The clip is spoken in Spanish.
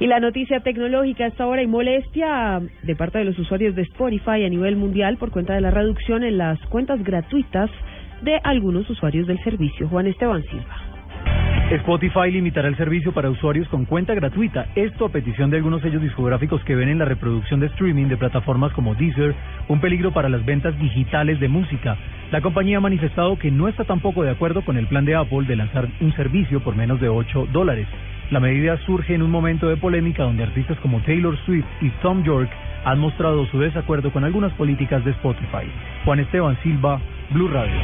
Y la noticia tecnológica esta hora y molestia de parte de los usuarios de Spotify a nivel mundial por cuenta de la reducción en las cuentas gratuitas de algunos usuarios del servicio. Juan Esteban Silva. Spotify limitará el servicio para usuarios con cuenta gratuita, esto a petición de algunos sellos discográficos que ven en la reproducción de streaming de plataformas como Deezer un peligro para las ventas digitales de música. La compañía ha manifestado que no está tampoco de acuerdo con el plan de Apple de lanzar un servicio por menos de 8 dólares. La medida surge en un momento de polémica donde artistas como Taylor Swift y Tom York han mostrado su desacuerdo con algunas políticas de Spotify. Juan Esteban Silva, Blue Radio.